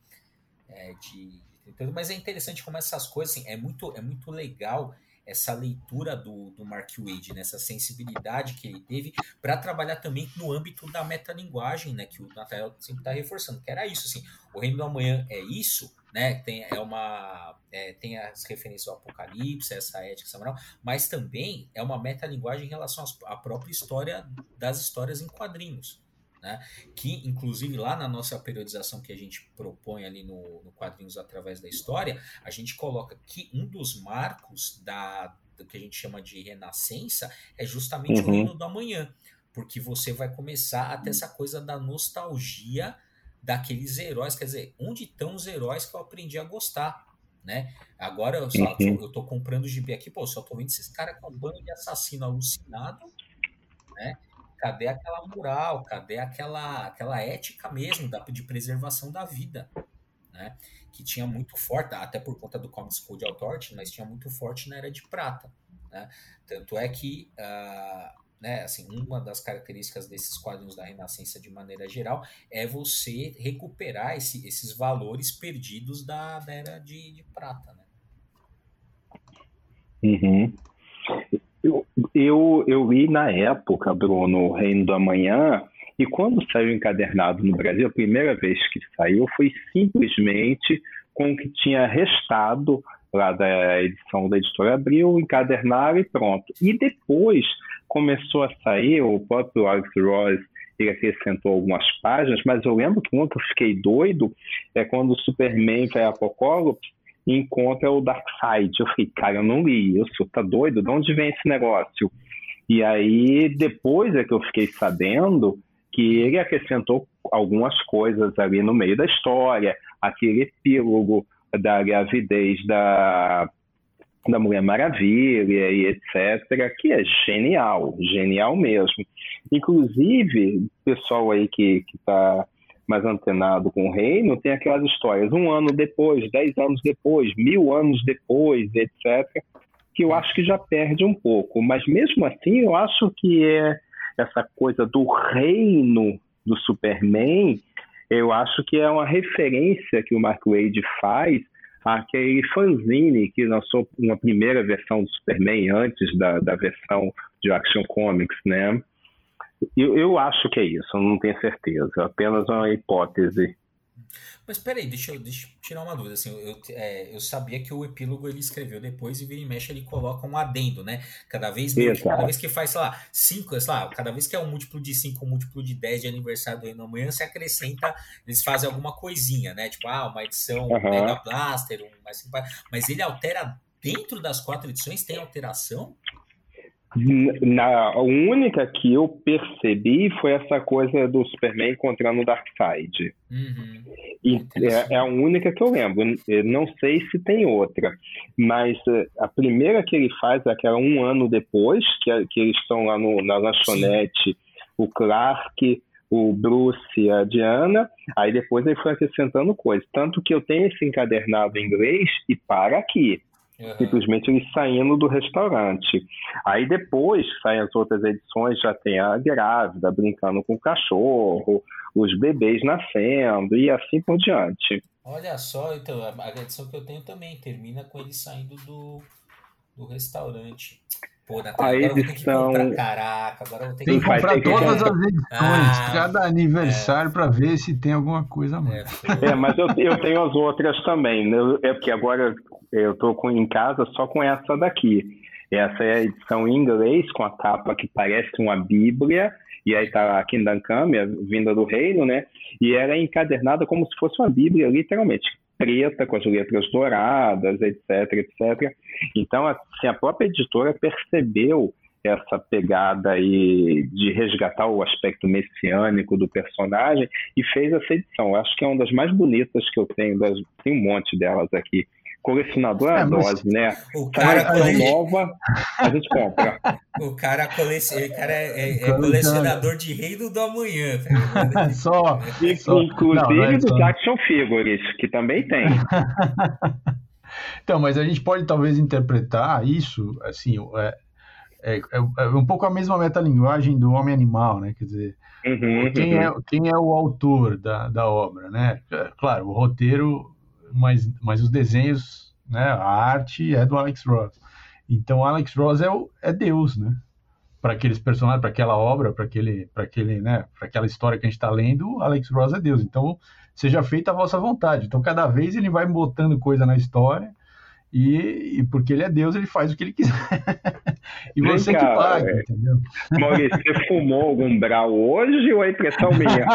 é, de, de, mas é interessante como essas coisas, assim, é muito, é muito legal essa leitura do, do Mark Wade, nessa né, sensibilidade que ele teve para trabalhar também no âmbito da metalinguagem, né, que o Nathaniel sempre está reforçando, que era isso, assim, o Reino do Amanhã é isso, né, tem, é uma, é, tem as referências ao Apocalipse, essa ética semanal, mas também é uma metalinguagem em relação à própria história das histórias em quadrinhos, né? Que, inclusive, lá na nossa periodização que a gente propõe ali no, no Quadrinhos Através da História, a gente coloca que um dos marcos da, do que a gente chama de renascença é justamente uhum. o Reino do Amanhã, porque você vai começar a ter essa coisa da nostalgia daqueles heróis, quer dizer, onde estão os heróis que eu aprendi a gostar, né? Agora eu, só, uhum. eu tô comprando o gibi aqui, pô, só tô vendo esses caras com um bando de assassino alucinado, né? Cadê aquela moral? Cadê aquela, aquela ética mesmo da, de preservação da vida? Né? Que tinha muito forte, até por conta do Comics Code Authority, mas tinha muito forte na Era de Prata. Né? Tanto é que, uh, né, assim, uma das características desses quadrinhos da Renascença, de maneira geral, é você recuperar esse, esses valores perdidos da, da Era de, de Prata. Né? Uhum. Eu, eu, eu li na época, Bruno, O Reino do Amanhã, e quando saiu encadernado no Brasil, a primeira vez que saiu foi simplesmente com o que tinha restado lá da edição da Editora Abril, encadernar e pronto. E depois começou a sair, o próprio Alex Ross ele acrescentou algumas páginas, mas eu lembro que que eu fiquei doido é quando o Superman vai a Apocalipse e encontra o Darkseid. Eu falei, cara, eu não li isso, tá doido? De onde vem esse negócio? E aí, depois é que eu fiquei sabendo que ele acrescentou algumas coisas ali no meio da história, aquele epílogo da gravidez da, da Mulher Maravilha e etc., que é genial, genial mesmo. Inclusive, pessoal aí que está mais antenado com o reino, tem aquelas histórias um ano depois, dez anos depois, mil anos depois, etc., que eu acho que já perde um pouco. Mas mesmo assim, eu acho que é essa coisa do reino do Superman, eu acho que é uma referência que o Mark Wade faz àquele fanzine que lançou uma primeira versão do Superman antes da, da versão de Action Comics, né? Eu, eu acho que é isso, não tenho certeza, apenas uma hipótese. Mas peraí, deixa eu, deixa eu tirar uma dúvida. Assim, eu, é, eu sabia que o epílogo ele escreveu depois e vira e mexe ele coloca um adendo, né? Cada vez, cada vez que faz, sei lá, cinco, sei lá, cada vez que é um múltiplo de 5, um múltiplo de 10 de aniversário do Reino Amanhã, se acrescenta, eles fazem alguma coisinha, né? Tipo, ah, uma edição uhum. Mega Blaster, um, mas ele altera dentro das quatro edições, tem alteração? Na, a única que eu percebi foi essa coisa do Superman encontrando o Darkseid. Uhum. E é, é, a única que eu lembro. Eu não sei se tem outra. Mas eh, a primeira que ele faz é aquela um ano depois, que, que eles estão lá no, na lanchonete, Sim. o Clark, o Bruce e a Diana. Aí depois ele foi acrescentando coisas. Tanto que eu tenho esse encadernado em inglês e para aqui. Uhum. Simplesmente eles saindo do restaurante. Aí depois saem as outras edições, já tem a grávida brincando com o cachorro, os bebês nascendo e assim por diante. Olha só, então, a edição que eu tenho também termina com ele saindo do, do restaurante. Pô, a edição... eu vou ter que comprar. Caraca, agora eu vou ter tem que comprar todas as edições, ah, cada aniversário, é. para ver se tem alguma coisa mais. É, é, mas eu, eu tenho as outras também. Né? É porque agora eu estou em casa só com essa daqui. Essa é a edição em inglês, com a capa que parece uma Bíblia, e aí tá a Come, a vinda do reino, né? E ela é encadernada como se fosse uma Bíblia, literalmente preta, com as letras douradas, etc, etc. Então, assim, a própria editora percebeu essa pegada aí de resgatar o aspecto messiânico do personagem e fez essa edição. Eu acho que é uma das mais bonitas que eu tenho, das, tem um monte delas aqui colecionador é, a dose, né? O cara cole... nova, a gente compra. O cara, o cara é, é, é colecionador de reino do amanhã. Tá só, e, só. Inclusive não, não é dos só. action figures, que também tem. então, mas a gente pode talvez interpretar isso, assim, é, é, é, é um pouco a mesma metalinguagem do homem-animal, né? Quer dizer, uhum, quem, uhum. É, quem é o autor da, da obra, né? Claro, o roteiro mas, mas os desenhos, né, a arte é do Alex Ross. Então, Alex Ross é, o, é Deus, né? Para aqueles personagens, para aquela obra, para aquele, para aquele, né, para aquela história que a gente está lendo, Alex Ross é Deus. Então, seja feita a vossa vontade. Então, cada vez ele vai botando coisa na história e, e, porque ele é Deus, ele faz o que ele quiser. e Vem você cá, que paga, é... entendeu? Maurício, você fumou algum brau hoje ou é impressão minha?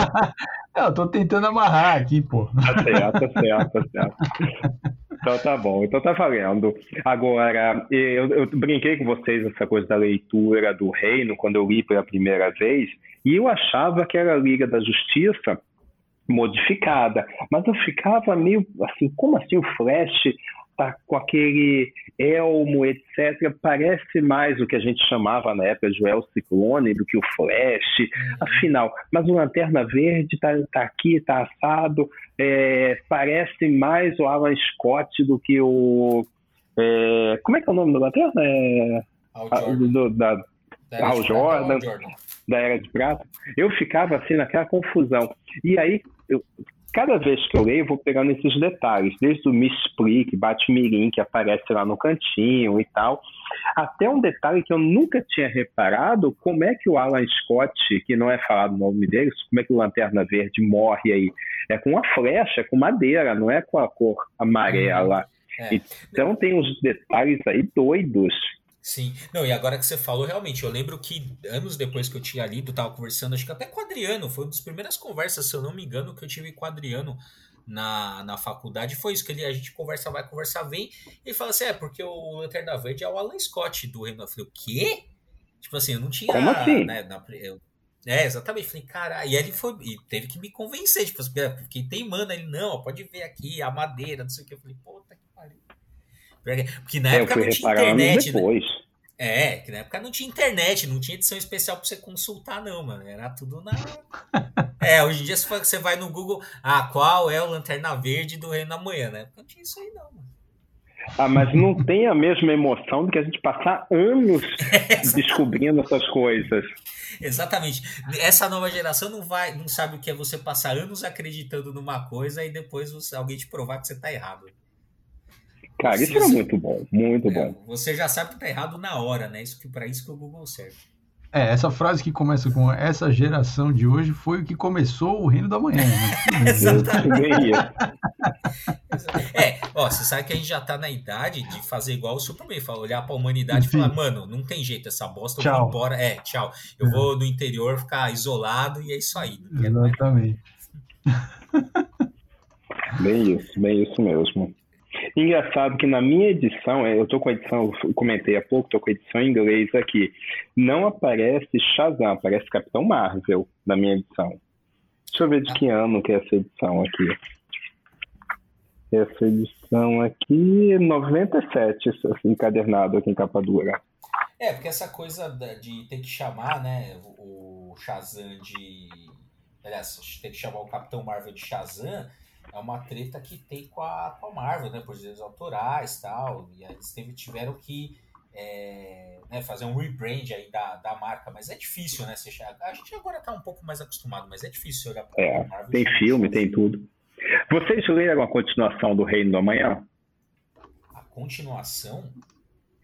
Não, eu tô tentando amarrar aqui, pô. Tá certo, tá certo, tá certo. Então tá bom, então tá valendo. Agora, eu, eu brinquei com vocês essa coisa da leitura do reino quando eu li pela primeira vez, e eu achava que era a Liga da Justiça modificada, mas eu ficava meio assim, como assim o Flash tá com aquele elmo, etc. Parece mais o que a gente chamava na época de El Ciclone do que o Flash. Uhum. Afinal, mas o Lanterna Verde tá, tá aqui, tá assado. É, parece mais o Alan Scott do que o. É, como é que é o nome do Lanterna? É, do, da, da Al Jordan, Jordan, da Era de Prata. Eu ficava assim naquela confusão. E aí, eu, cada vez que eu leio, eu vou pegando esses detalhes, desde o Me Explique, Batmirim, que aparece lá no cantinho e tal, até um detalhe que eu nunca tinha reparado, como é que o Alan Scott, que não é falado o nome dele, como é que o Lanterna Verde morre aí? É com uma flecha, com madeira, não é com a cor amarela. É. Então tem uns detalhes aí doidos. Sim. Não, e agora que você falou, realmente, eu lembro que anos depois que eu tinha lido, tava conversando, acho que até com o Adriano, foi uma das primeiras conversas, se eu não me engano, que eu tive com o Adriano na, na faculdade, foi isso, que ele, a gente conversa, vai, conversar, vem, e ele fala assim, é, porque o Lanterna Verde é o Alan Scott do Reino. Eu falei, o quê? Tipo assim, eu não tinha... Como assim? Né, na, eu, é, exatamente. Falei, cara, e aí ele foi, e teve que me convencer, tipo, fiquei teimando, ele, não, pode ver aqui, a madeira, não sei o que. Eu falei, puta que pariu. Porque na é, época não tinha internet. Né? Depois. Né? É, que na época não tinha internet, não tinha edição especial pra você consultar, não, mano. Era tudo na. é, hoje em dia você vai no Google, ah, qual é o Lanterna Verde do Reino da Manhã, né? Não tinha isso aí, não, mano. Ah, mas não tem a mesma emoção do que a gente passar anos descobrindo essas coisas. Exatamente. Essa nova geração não vai, não sabe o que é você passar anos acreditando numa coisa e depois você, alguém te provar que você tá errado. Cara, isso era muito bom, muito é, bom. Você já sabe que tá errado na hora, né? Isso que para isso que o Google serve. É, essa frase que começa com essa geração de hoje foi o que começou o reino da manhã. Né? Exatamente. é, ó, você sabe que a gente já tá na idade de fazer igual o Superman, falar, olhar pra humanidade Enfim. e falar, mano, não tem jeito, essa bosta, eu vou embora. É, tchau. Eu é. vou no interior ficar isolado e é isso aí. Exatamente. Bem isso, bem isso mesmo. Engraçado que na minha edição, é, eu tô com a edição, eu comentei há pouco, tô com a edição em inglês aqui. Não aparece Shazam, aparece Capitão Marvel na minha edição. Deixa eu ver de que ano que é essa edição aqui. Essa edição aqui, 97, assim, encadernado aqui em capa dura. É, porque essa coisa de ter que chamar, né, o Shazam de. Aliás, ter que chamar o Capitão Marvel de Shazam é uma treta que tem com a, com a Marvel, né? Por direitos autorais e tal. E aí eles teve, tiveram que é, né, fazer um rebrand aí da, da marca, mas é difícil, né? Você a gente agora tá um pouco mais acostumado, mas é difícil olhar pra é, Marvel. Tem filme, tem tudo. Vocês leram a continuação do Reino do Amanhã? A continuação?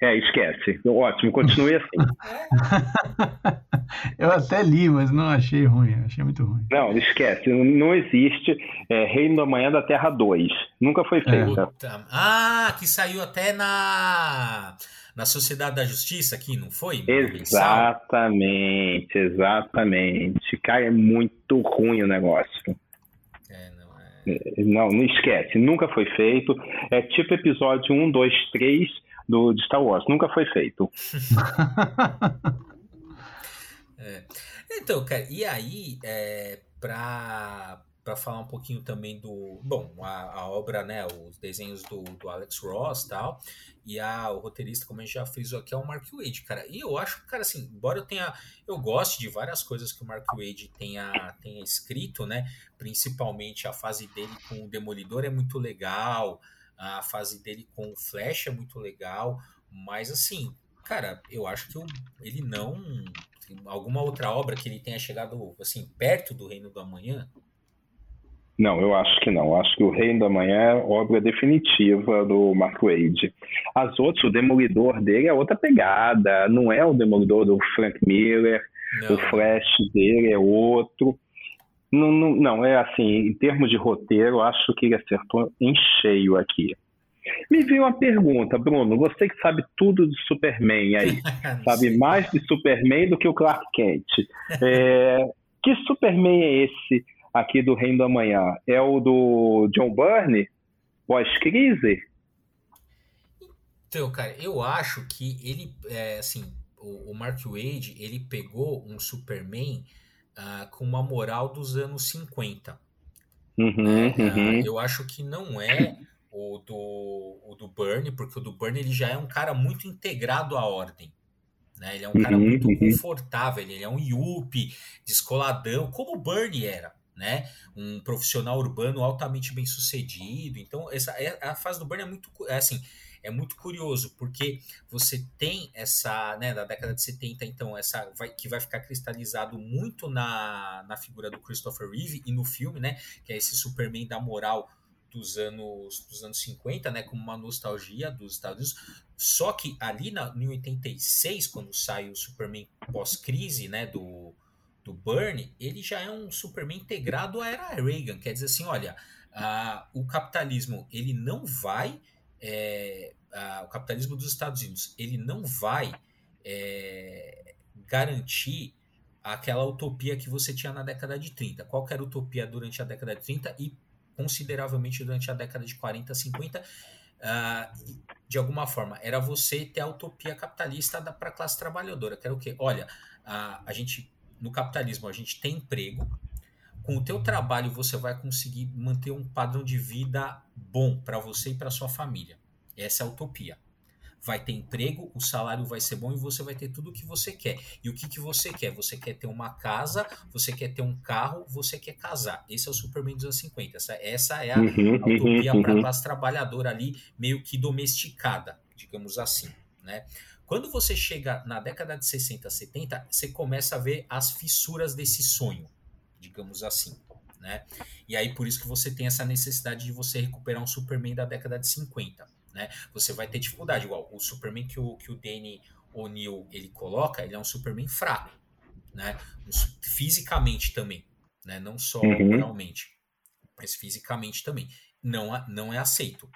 É, esquece. Ótimo, continue assim. Eu até li, mas não achei ruim, achei muito ruim. Não, esquece. Não existe é, Reino da Manhã da Terra 2. Nunca foi feita. É. Ah, que saiu até na, na Sociedade da Justiça aqui, não foi? Exatamente, exatamente. Cara, é muito ruim o negócio. É, não, é... não, não esquece. Nunca foi feito. É tipo episódio 1, 2, 3 do, de Star Wars. Nunca foi feito. é. Então, cara, e aí, é, para para falar um pouquinho também do. Bom, a, a, obra, né? Os desenhos do, do Alex Ross tal. E a, o roteirista, como a gente já frisou aqui, é o Mark Wade, cara. E eu acho, cara, assim, embora eu tenha. Eu goste de várias coisas que o Mark Wade tenha, tenha escrito, né? Principalmente a fase dele com o Demolidor é muito legal. A fase dele com o Flash é muito legal, mas assim, cara, eu acho que ele não. Alguma outra obra que ele tenha chegado assim perto do Reino do Amanhã? Não, eu acho que não. Acho que o Reino do Amanhã é obra definitiva do Mark Wade. As outras, o Demolidor dele é outra pegada. Não é o Demolidor do Frank Miller. Não. O Flash dele é outro. Não, não, não, é assim, em termos de roteiro, acho que ele acertou em cheio aqui. Me veio uma pergunta, Bruno. Você que sabe tudo de Superman aí, sabe mais de Superman do que o Clark Kent. É, que Superman é esse aqui do Reino do Amanhã? É o do John Byrne, pós-crise? Então, cara, eu acho que ele, é, assim, o, o Mark Wade, ele pegou um Superman uh, com uma moral dos anos 50. Uhum, uh, uhum. Eu acho que não é o do, o do Burnie, porque o do Burnie ele já é um cara muito integrado à ordem. Né? Ele é um uhum, cara muito uhum. confortável, ele é um yuppie, descoladão, como o Burnie era. Né? Um profissional urbano altamente bem sucedido. Então, essa é, a fase do Burnie é muito é assim é muito curioso, porque você tem essa, né, da década de 70, então, essa vai, que vai ficar cristalizado muito na, na figura do Christopher Reeve e no filme, né, que é esse Superman da moral dos anos, dos anos 50, né, como uma nostalgia dos Estados Unidos. Só que ali na, em 86, quando sai o Superman pós-crise, né, do, do Burnie, ele já é um Superman integrado à era Reagan. Quer dizer assim, olha, a, o capitalismo ele não vai é, a, o capitalismo dos Estados Unidos ele não vai é, garantir aquela utopia que você tinha na década de 30. Qual era a utopia durante a década de 30 e consideravelmente durante a década de 40, 50? Uh, de alguma forma, era você ter a utopia capitalista para a classe trabalhadora, que era o quê? Olha, a, a gente, no capitalismo, a gente tem emprego, com o teu trabalho você vai conseguir manter um padrão de vida bom para você e para sua família. Essa é a utopia. Vai ter emprego, o salário vai ser bom e você vai ter tudo o que você quer. E o que, que você quer? Você quer ter uma casa, você quer ter um carro, você quer casar. Esse é o Superman dos anos 50. Essa, essa é a, uhum, a utopia uhum, para a uhum. classe trabalhadora ali, meio que domesticada, digamos assim. Né? Quando você chega na década de 60, 70, você começa a ver as fissuras desse sonho digamos assim. Né? E aí por isso que você tem essa necessidade de você recuperar um Superman da década de 50. Né? Você vai ter dificuldade, igual o Superman que o, que o Danny O'Neill ele coloca, ele é um Superman fraco, né? Fisicamente também, né? Não só uhum. moralmente, mas fisicamente também. Não, não é aceito,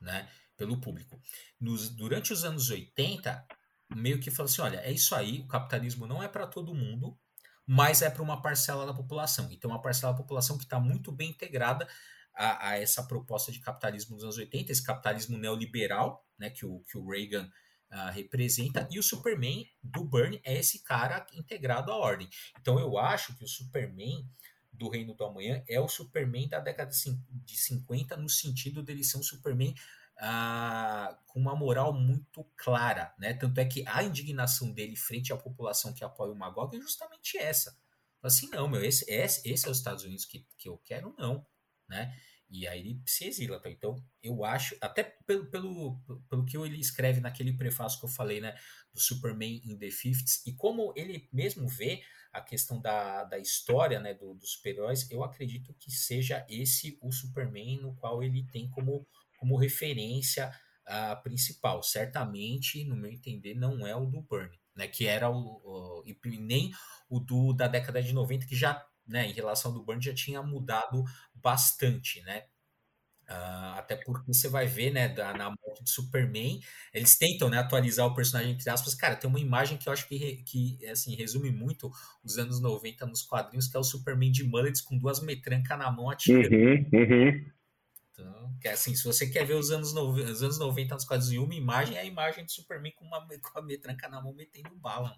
né? Pelo público. Nos, durante os anos 80, meio que falou assim: olha, é isso aí, o capitalismo não é para todo mundo, mas é para uma parcela da população. Então, uma parcela da população que está muito bem integrada a, a, essa proposta de capitalismo dos anos 80, esse capitalismo neoliberal, né, que o, que o Reagan uh, representa, e o Superman do Burn é esse cara integrado à ordem. Então, eu acho que o Superman do Reino do Amanhã é o Superman da década de 50, no sentido dele ser um Superman com uma moral muito clara, né? Tanto é que a indignação dele frente à população que apoia o Magog é justamente essa. Assim, não, meu, esse, esse, esse é os Estados Unidos que, que eu quero, não, né? E aí ele se exila. Tá? Então, eu acho, até pelo, pelo, pelo que ele escreve naquele prefácio que eu falei, né? Do Superman in the Fifties, e como ele mesmo vê a questão da, da história, né? Do, dos super-heróis, eu acredito que seja esse o Superman no qual ele tem como como referência uh, principal. Certamente, no meu entender, não é o do Burn, né? Que era o, e nem o do da década de 90, que já, né, em relação ao do Burn, já tinha mudado bastante, né? Uh, até porque você vai ver, né, da, na morte de Superman, eles tentam, né, atualizar o personagem entre aspas. Cara, tem uma imagem que eu acho que, que assim, resume muito os anos 90 nos quadrinhos, que é o Superman de mullets com duas metrancas na mão atirando. Uhum, uhum. Então, que é assim, se você quer ver os anos, no, os anos 90 nos quadros em uma imagem, é a imagem de Superman com, uma, com a metranca na mão metendo bala.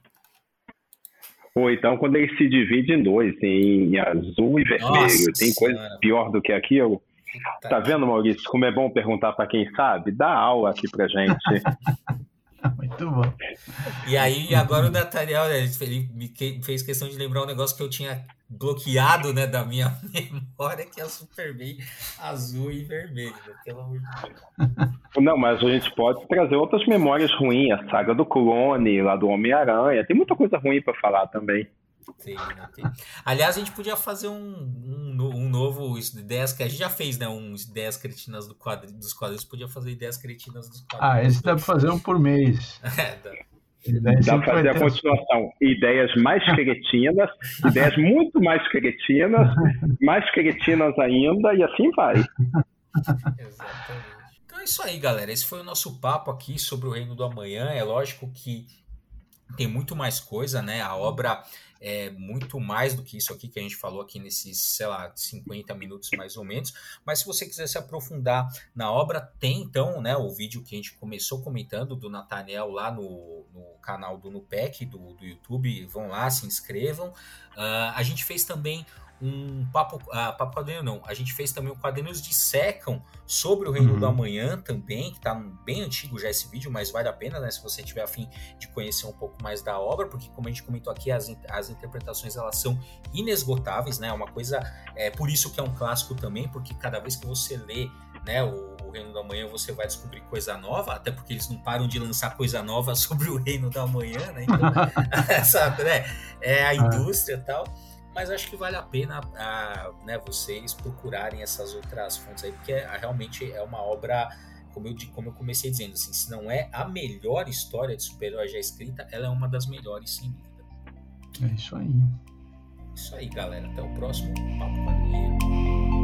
Ou então quando ele se divide em dois, em azul e vermelho. Nossa, Tem coisa senhora. pior do que aquilo? Tá. tá vendo, Maurício, como é bom perguntar para quem sabe? Dá aula aqui pra gente. Muito bom. E aí, agora o Nathaniel, ele me fez questão de lembrar um negócio que eu tinha bloqueado né, da minha memória, que é o Superman azul e vermelho, né, pelo amor de Deus. Não, mas a gente pode trazer outras memórias ruins, a saga do clone, lá do Homem-Aranha, tem muita coisa ruim para falar também. Tem, tem. Aliás, a gente podia fazer um, um, um, novo ideias que a gente já fez, né? Um ideias cretinas do quadro, dos quadrinhos, podia fazer ideias cretinas dos quadrinhos. Ah, esse dá para fazer um por mês. é, dá. Dá para fazer a continuação. Ideias mais cretinas, ideias muito mais cretinas, mais cretinas ainda, e assim vai. Exatamente. Então é isso aí, galera. Esse foi o nosso papo aqui sobre o Reino do Amanhã. É lógico que tem muito mais coisa, né? A obra é muito mais do que isso aqui que a gente falou aqui nesses, sei lá, 50 minutos mais ou menos. Mas se você quiser se aprofundar na obra, tem então, né, o vídeo que a gente começou comentando do Nathaniel lá no, no canal do Nupec, do, do YouTube. Vão lá, se inscrevam. Uh, a gente fez também um papo, uh, papo quadrinho não, a gente fez também um quadrinhos de secam sobre o Reino uhum. do Amanhã também, que tá bem antigo já esse vídeo, mas vale a pena, né, se você tiver afim de conhecer um pouco mais da obra, porque como a gente comentou aqui, as, as interpretações elas são inesgotáveis, né, é uma coisa, é por isso que é um clássico também, porque cada vez que você lê, né, o, o Reino do Amanhã você vai descobrir coisa nova, até porque eles não param de lançar coisa nova sobre o Reino do Amanhã, né, então, sabe, né, é a ah. indústria e tal, mas acho que vale a pena a, né, vocês procurarem essas outras fontes aí, porque é, realmente é uma obra, como eu, como eu comecei dizendo, assim, se não é a melhor história de super-herói já escrita, ela é uma das melhores, sem dúvida. É isso aí. Isso aí, galera. Até o próximo Papo Quadrinheiro.